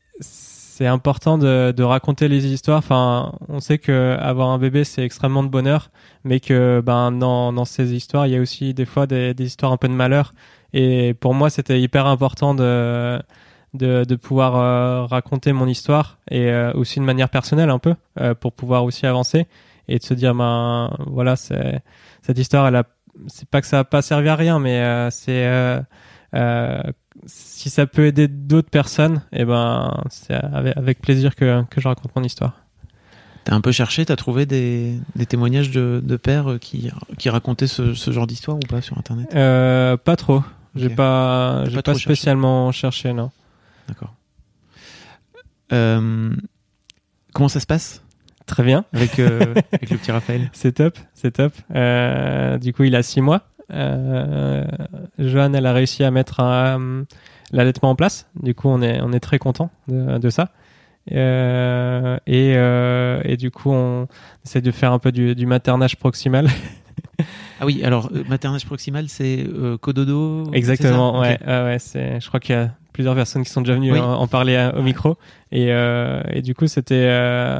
c'est important de, de raconter les histoires. Enfin, on sait que avoir un bébé c'est extrêmement de bonheur, mais que ben dans dans ces histoires, il y a aussi des fois des, des histoires un peu de malheur. Et pour moi, c'était hyper important de de, de pouvoir euh, raconter mon histoire et euh, aussi de manière personnelle un peu euh, pour pouvoir aussi avancer. et de se dire ben voilà c'est cette histoire elle a c'est pas que ça a pas servi à rien mais c'est si ça peut aider d'autres personnes et ben c'est avec, plaisir que que je raconte mon histoire T'as un peu cherché, t'as trouvé des, des témoignages de, de pères euh, qui, qui racontaient ce, ce genre d'histoire ou pas sur internet? Euh, pas trop j'ai Ok. pas T'as j'ai pas pas, trop cherché. spécialement cherché non D'accord. Euh, comment ça se passe? Très bien avec, euh, avec le petit Raphaël? C'est top, c'est top. Du coup, il a six mois. Euh, Joanne, elle a réussi à mettre un- l'allaitement en place. Du coup, on est, on est très content de, de ça. Euh, et, euh, et du coup, on essaie de faire un peu du, du maternage proximal. Ah oui, alors euh, maternage proximal, c'est euh, cododo Exactement, ouais. Ok. ouais, ouais, c'est, je crois qu'il y a plusieurs personnes qui sont déjà venues Oui. en, en parler à- au micro. Et, euh, et du coup, c'était euh,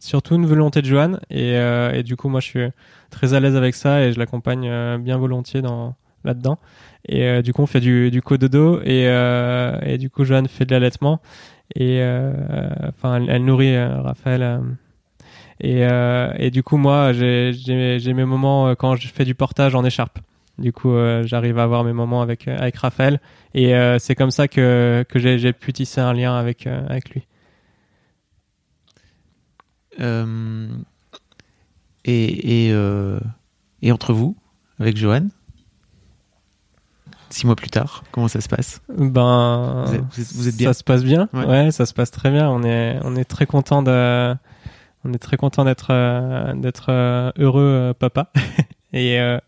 surtout une volonté de Joanne. Et, euh, et du coup, moi, je suis très à l'aise avec ça et je l'accompagne euh, bien volontiers dans, là-dedans. Et euh, du coup, on fait du, du cododo et, euh, et du coup, Joanne fait de l'allaitement. Et euh, enfin, elle, elle nourrit Raphaël. et, euh, et du coup, moi, j'ai, mes moments quand je fais du portage en écharpe. Du coup, euh, j'arrive à avoir mes moments avec, euh, avec Raphaël. Et euh, c'est comme ça que, que j'ai, pu tisser un lien avec, avec lui. Et, et, et entre vous, avec Johan, six mois plus tard, comment ça se passe? Ben, Vous êtes- vous êtes- vous êtes bien? Ça se passe bien. Ouais. Ouais. ça se passe très bien. On est, on est très content de, on est très content d'être, d'être heureux papa et, euh,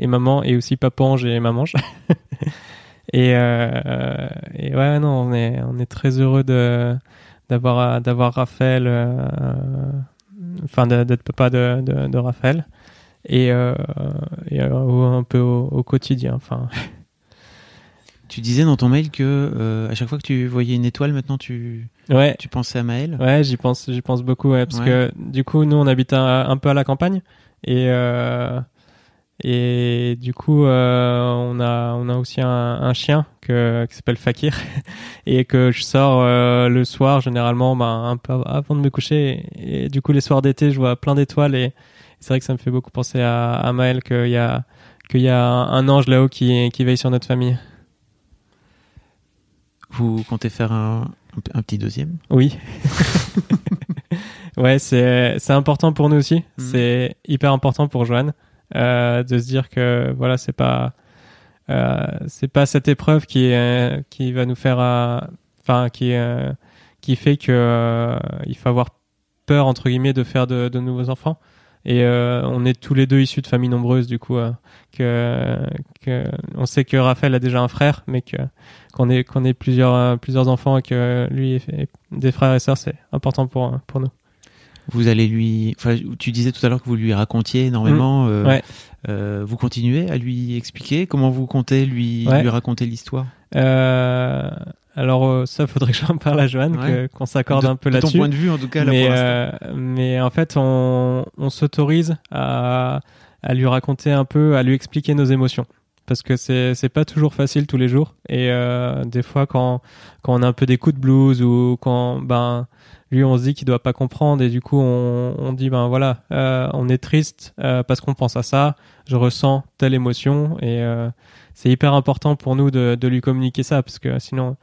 et maman et aussi papange et mamange. et, euh, et ouais, non, on est, on est très heureux de, d'avoir, d'avoir Raphaël, euh, enfin, d'être papa de, de, de Raphaël. Et, euh, et euh, un peu au, au quotidien. Enfin, Tu disais dans ton mail que euh, à chaque fois que tu voyais une étoile, maintenant tu, ouais. tu pensais à Maël. Ouais, j'y pense, j'y pense beaucoup, ouais, parce Ouais. que du coup, nous, on habite un, un peu à la campagne et euh, et du coup, euh, on a on a aussi un, un chien que qui s'appelle Fakir et que je sors euh, le soir généralement, ben, un peu avant de me coucher et, du coup, les soirs d'été, je vois plein d'étoiles et c'est vrai que ça me fait beaucoup penser à, à Maël qu'il y a qu'il y a un ange là-haut qui qui veille sur notre famille. Vous comptez faire un, un- petit deuxième? Oui. ouais, c'est important pour nous aussi. Mhm. C'est hyper important pour Joanne euh, de se dire que voilà, c'est pas euh, c'est pas cette épreuve qui est, qui va nous faire euh, enfin qui qui fait que il faut avoir peur entre guillemets de faire de, nouveaux enfants. Et on est tous les deux issus de familles nombreuses, du coup, que, que on sait que Raphaël a déjà un frère, mais que qu'on ait qu'on ait plusieurs plusieurs enfants et que lui des frères et sœurs, c'est important pour pour nous. Vous allez lui. Enfin, tu disais tout à l'heure que vous lui racontiez énormément. euh, Mmh. Ouais. euh, vous continuez à lui expliquer comment vous comptez lui, Ouais. lui raconter l'histoire? Euh, alors euh, ça, faudrait que j'en parle à Joanne, Ouais. qu'on s'accorde De- un peu de ton là-dessus. point de vue, en tout cas, là, mais, pour euh, mais en fait, on, on s'autorise à, à lui raconter un peu, à lui expliquer nos émotions. Parce que c'est pas toujours facile tous les jours. Et euh, des fois, quand, quand on a un peu des coups de blues ou quand ben, lui, on se dit qu'il doit pas comprendre et du coup, on, on dit ben voilà, euh, on est triste euh, parce qu'on pense à ça, je ressens telle émotion et euh, c'est hyper important pour nous de, de lui communiquer ça parce que sinon,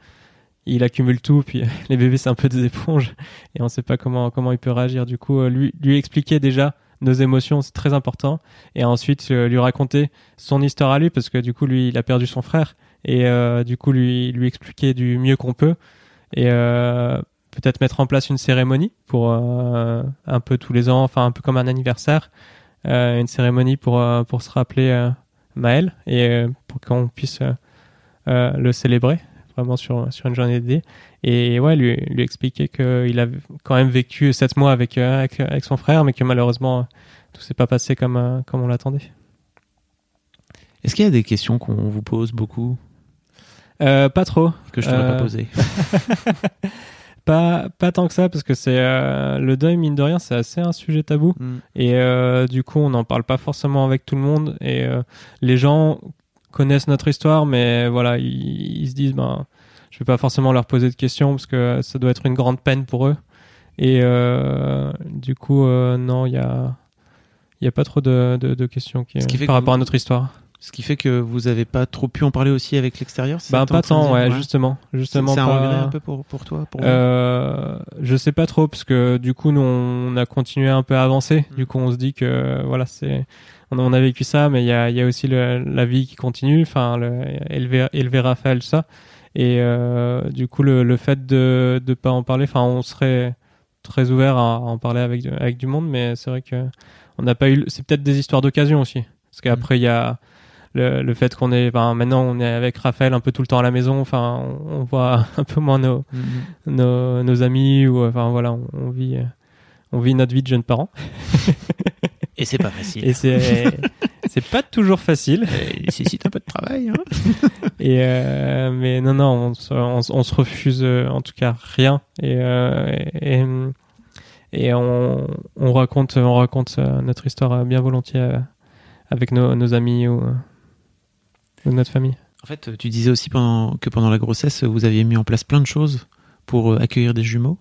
il accumule tout, puis les bébés c'est un peu des éponges et on sait pas comment comment il peut réagir. Du coup, euh, lui lui expliquer déjà nos émotions, c'est très important, et ensuite euh, lui raconter son histoire à lui parce que du coup lui il a perdu son frère et euh, du coup lui lui expliquer du mieux qu'on peut et euh, peut-être mettre en place une cérémonie pour euh, un peu tous les ans, enfin un peu comme un anniversaire, euh, une cérémonie pour euh, pour se rappeler Maël et pour qu'on puisse le célébrer vraiment sur, sur une journée d'été. Et ouais, lui, lui expliquer qu'il a quand même vécu sept mois avec, avec, avec son frère, mais que malheureusement, tout s'est pas passé comme, comme on l'attendait. Est-ce qu'il y a des questions qu'on vous pose beaucoup? Euh, pas trop. que je t'aurais Euh, pas posées Pas, pas tant que ça, parce que c'est euh, le deuil, mine de rien, c'est assez un sujet tabou. Hmm. Et euh, du coup, on n'en parle pas forcément avec tout le monde. Et euh, les gens connaissent notre histoire, mais voilà, ils, ils se disent, ben, je vais pas forcément leur poser de questions parce que ça doit être une grande peine pour eux. Et du coup, non, il y a, n'y a pas trop de, de, de questions qui, Ce qui fait par que rapport à notre histoire. Ce qui fait que vous avez pas trop pu en parler aussi avec l'extérieur Bah pas tant, dire ouais, justement, justement c'est un pas. regret un peu pour, pour toi pour Euh, je sais pas trop parce que du coup nous on a continué un peu à avancer. Mm. Du coup on se dit que voilà c'est on a, on a vécu ça, mais il y a, il y a aussi le- la vie qui continue. Enfin le, élever élever Raphaël ça et euh, du coup le, le fait de de pas en parler. Enfin on serait très ouvert à, à en parler avec avec du monde, mais c'est vrai que on n'a pas eu. C'est peut-être des histoires d'occasion aussi parce qu'après il y a le, le fait qu'on est, enfin, maintenant on est avec Raphaël un peu tout le temps à la maison, enfin, on, on voit un peu moins nos, Mhm. nos, nos amis ou enfin voilà on, on vit euh, on vit notre vie de jeunes parents. Et c'est pas facile. Et c'est c'est pas toujours facile. Il nécessite un peu de travail hein. et euh, mais non non on, on, se- on se refuse euh, en tout cas rien. Et euh, et, et on, on raconte on raconte notre histoire bien volontiers avec nos, nos amis ou, ou notre famille En fait, tu disais aussi pendant, que pendant la grossesse, vous aviez mis en place plein de choses pour euh, accueillir des jumeaux.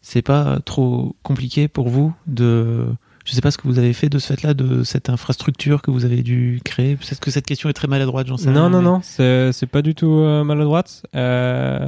C'est pas trop compliqué pour vous de. Je sais pas ce que vous avez fait de ce fait-là, de cette infrastructure que vous avez dû créer. Peut-être que cette question est très maladroite, j'en sais Non, rien. non, mais- non, c'est pas du tout euh, maladroite. Euh,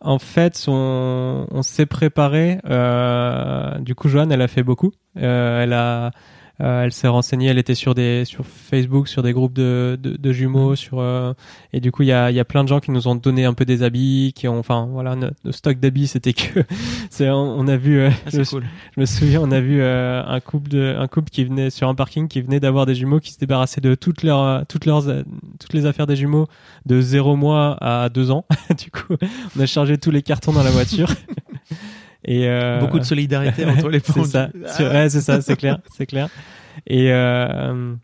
en fait, on, on s'est préparé. Euh, du coup, Joanne, elle a fait beaucoup. Elle a, euh, elle s'est renseignée. Elle était sur des, sur Facebook, sur des groupes de, de, de jumeaux, sur. euh, et du coup, il y a, il y a plein de gens qui nous ont donné un peu des habits, qui ont, enfin, voilà, notre, notre stock d'habits, c'était que, c'est, on, on a vu. euh, Ah, je cool. je me souviens, on a vu euh, un couple de, un couple qui venait sur un parking, qui venait d'avoir des jumeaux, qui se débarrassaient de toutes leurs, euh, toutes leurs, euh, toutes les affaires des jumeaux de zéro mois à deux ans. du coup, on a chargé tous les cartons dans la voiture. Et euh, Beaucoup de solidarité entre les c'est ça. C'est- ouais, c'est ça, c'est clair, c'est clair. Et euh,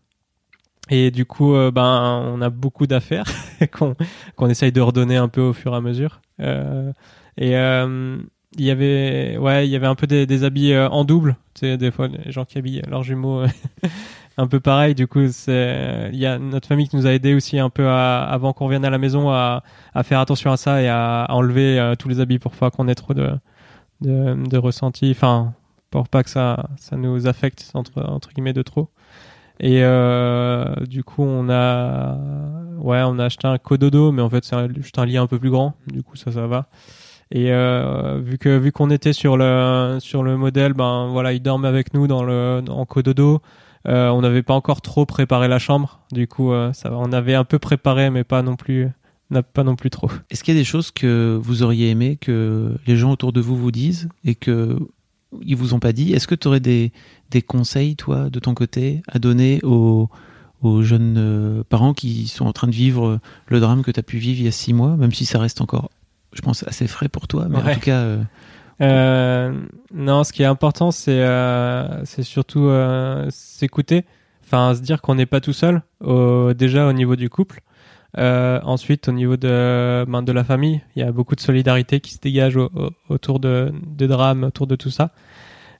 et du coup, euh, ben, on a beaucoup d'affaires qu'on qu'on essaye de redonner un peu au fur et à mesure. Euh, et euh, il y avait, ouais, il y avait un peu des, des habits euh, en double. Tu sais, des fois, les gens qui habillent leurs jumeaux un peu pareil. Du coup, c'est, il y a notre famille qui nous a aidé aussi un peu à, avant qu'on revienne à la maison à, à faire attention à ça et à, à enlever euh, tous les habits pour pas qu'on ait trop de, de, de ressenti. Enfin, pour pas que ça, ça nous affecte entre, entre guillemets de trop. Et euh, du coup, on a, ouais, on a acheté un cododo, mais en fait, c'est juste un lit un peu plus grand. Du coup, ça, ça va. Et euh, vu que vu qu'on était sur le sur le modèle, ben voilà, il dorment avec nous dans le en cododo. Euh, on n'avait pas encore trop préparé la chambre. Du coup, euh, ça. On avait un peu préparé, mais pas non plus, n'a- pas non plus trop. Est-ce qu'il y a des choses que vous auriez aimé que les gens autour de vous vous disent et que ils vous ont pas dit? Est-ce que tu aurais des, des conseils, toi, de ton côté, à donner aux, aux jeunes euh, parents qui sont en train de vivre le drame que tu as pu vivre il y a six mois, même si ça reste encore, je pense, assez frais pour toi, mais en tout cas, euh, Euh, non, ce qui est important, c'est euh, c'est surtout s'écouter, enfin se dire qu'on n'est pas tout seul. Au, déjà au niveau du couple, Euh, ensuite au niveau de ben, de la famille, il y a beaucoup de solidarité qui se dégage au- au- autour de de drames, autour de tout ça.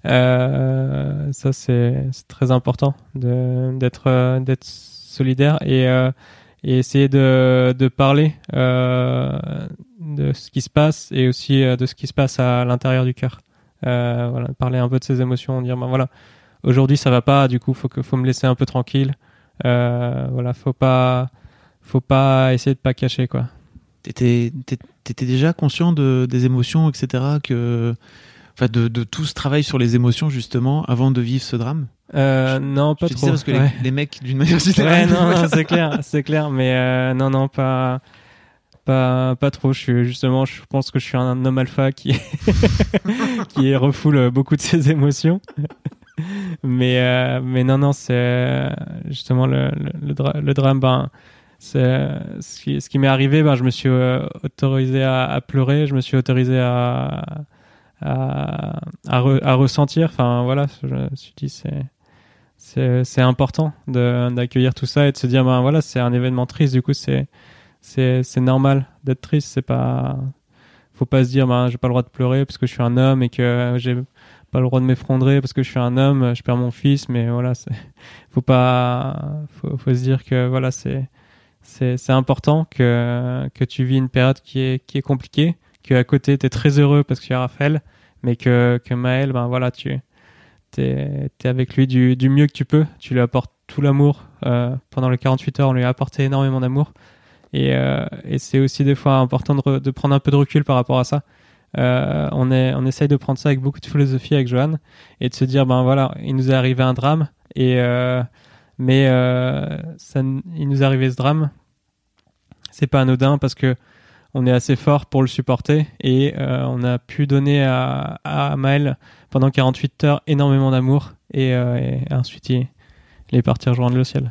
Euh, ça c'est très important d'être d'être solidaire et euh, et essayer de de parler euh, de ce qui se passe et aussi euh, de ce qui se passe à l'intérieur du cœur. Euh, voilà, parler un peu de ses émotions, dire ben voilà, aujourd'hui ça va pas, du coup faut que faut me laisser un peu tranquille. Voilà, faut pas faut pas essayer de pas cacher quoi. t'étais t'étais déjà conscient de, des émotions, etc., que, enfin, de, de tout ce travail sur les émotions, justement, avant de vivre ce drame? Euh, non, pas Je trop. parce que ouais. les, les mecs, d'une manière Ouais, générale, non, non, c'est clair, c'est clair, mais euh, non, non, pas, pas, pas trop. Je suis justement, je pense que je suis un homme alpha qui, qui refoule beaucoup de ses émotions. mais, euh, mais non, non, c'est justement le, le, le, dra- le drame. Ben, ce qui, ce qui m'est arrivé. Ben, je me suis euh, autorisé à, à pleurer, je me suis autorisé à, à, à, re- à ressentir. Enfin, voilà, je me suis dit, c'est c'est important d'accueillir tout ça et de se dire ben voilà c'est un événement triste du coup c'est normal d'être triste c'est pas faut pas se dire ben j'ai pas le droit de pleurer parce que je suis un homme et que j'ai pas le droit de m'effondrer parce que je suis un homme je perds mon fils mais voilà faut pas faut faut se dire que voilà c'est c'est important que que tu vis une période qui est qui est compliquée que à côté tu es très heureux parce qu'il y a Raphaël mais que que Maël ben voilà tu t'es es avec lui du, du mieux que tu peux. Tu lui apportes tout l'amour. pendant les 48 heures, on lui a apporté énormément d'amour. Et, et c'est aussi des fois important de, de, prendre un peu de recul par rapport à ça. on, est, on essaye de prendre ça avec beaucoup de philosophie avec Johan et de se dire ben voilà, il nous est arrivé un drame et mais ça, il nous arrivé ce drame. C'est pas anodin parce que on est assez fort pour le supporter et euh, on a pu donner à, à Maël pendant 48 heures énormément d'amour et, euh, et, ensuite il, il est parti rejoindre le ciel.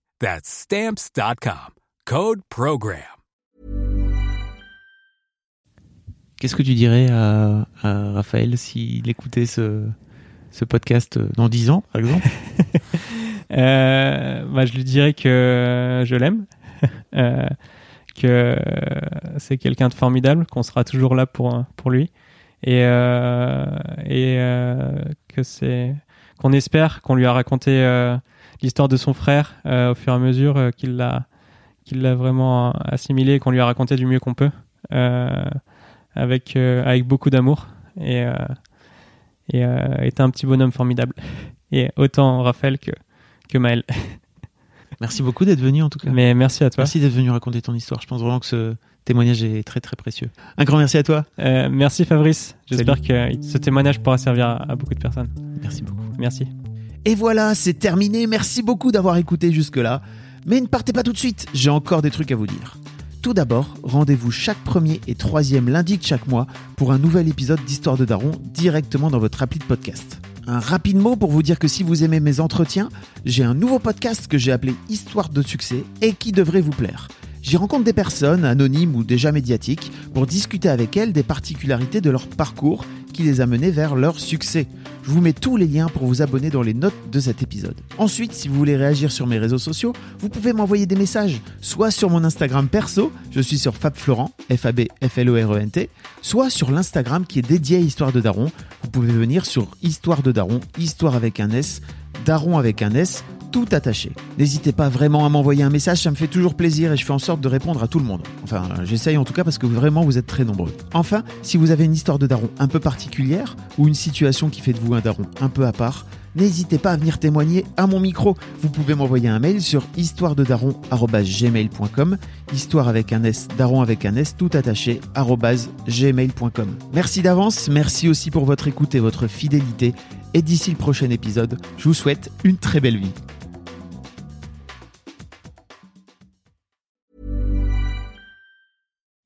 That's stamps.com. Code program. Qu'est-ce que tu dirais à, à Raphaël s'il écoutait ce, ce podcast dans 10 ans, par exemple Euh, bah, je lui dirais que je l'aime, euh, que c'est quelqu'un de formidable, qu'on sera toujours là pour, pour lui, et, euh, et euh, que c'est qu'on espère qu'on lui a raconté euh, l'histoire de son frère au fur et à mesure qu'il l'a qu'il l'a vraiment assimilé, qu'on lui a raconté du mieux qu'on peut, avec avec beaucoup d'amour et et est un petit bonhomme formidable. Et autant Raphaël que que Maël. Merci beaucoup d'être venu en tout cas. Mais merci à toi. Merci d'être venu raconter ton histoire. Je pense vraiment que ce témoignage est très très précieux. Un grand merci à toi. Euh, merci Fabrice. J'espère que ce témoignage pourra servir à, beaucoup de personnes. Merci beaucoup. Merci. Et voilà, c'est terminé. Merci beaucoup d'avoir écouté jusque-là. Mais ne partez pas tout de suite, j'ai encore des trucs à vous dire. Tout d'abord, rendez-vous chaque premier et troisième lundi de chaque mois pour un nouvel épisode d'Histoire de Daron directement dans votre appli de podcast. Un rapide mot pour vous dire que si vous aimez mes entretiens, j'ai un nouveau podcast que j'ai appelé Histoire de succès et qui devrait vous plaire. J'y rencontre des personnes, anonymes ou déjà médiatiques, pour discuter avec elles des particularités de leur parcours les a menés vers leur succès. Je vous mets tous les liens pour vous abonner dans les notes de cet épisode. Ensuite, si vous voulez réagir sur mes réseaux sociaux, vous pouvez m'envoyer des messages, soit sur mon Instagram perso, je suis sur FabFlorent, F-A-B-F-L-O-R-E-N-T, soit sur l'Instagram qui est dédié à Histoire de Daron. Vous pouvez venir sur Histoire de Daron, Histoire avec un S, Daron avec un S, tout attaché. N'hésitez pas vraiment à m'envoyer un message, ça me fait toujours plaisir et je fais en sorte de répondre à tout le monde. Enfin, j'essaye en tout cas parce que vraiment vous êtes très nombreux. Enfin, si vous avez une histoire de daron un peu particulière ou une situation qui fait de vous un daron un peu à part, n'hésitez pas à venir témoigner à mon micro. Vous pouvez m'envoyer un mail sur histoirededaron@gmail.com, histoire avec un s, daron avec un s, tout attaché gmail.com. Merci d'avance, merci aussi pour votre écoute et votre fidélité. Et d'ici le prochain épisode, je vous souhaite une très belle vie.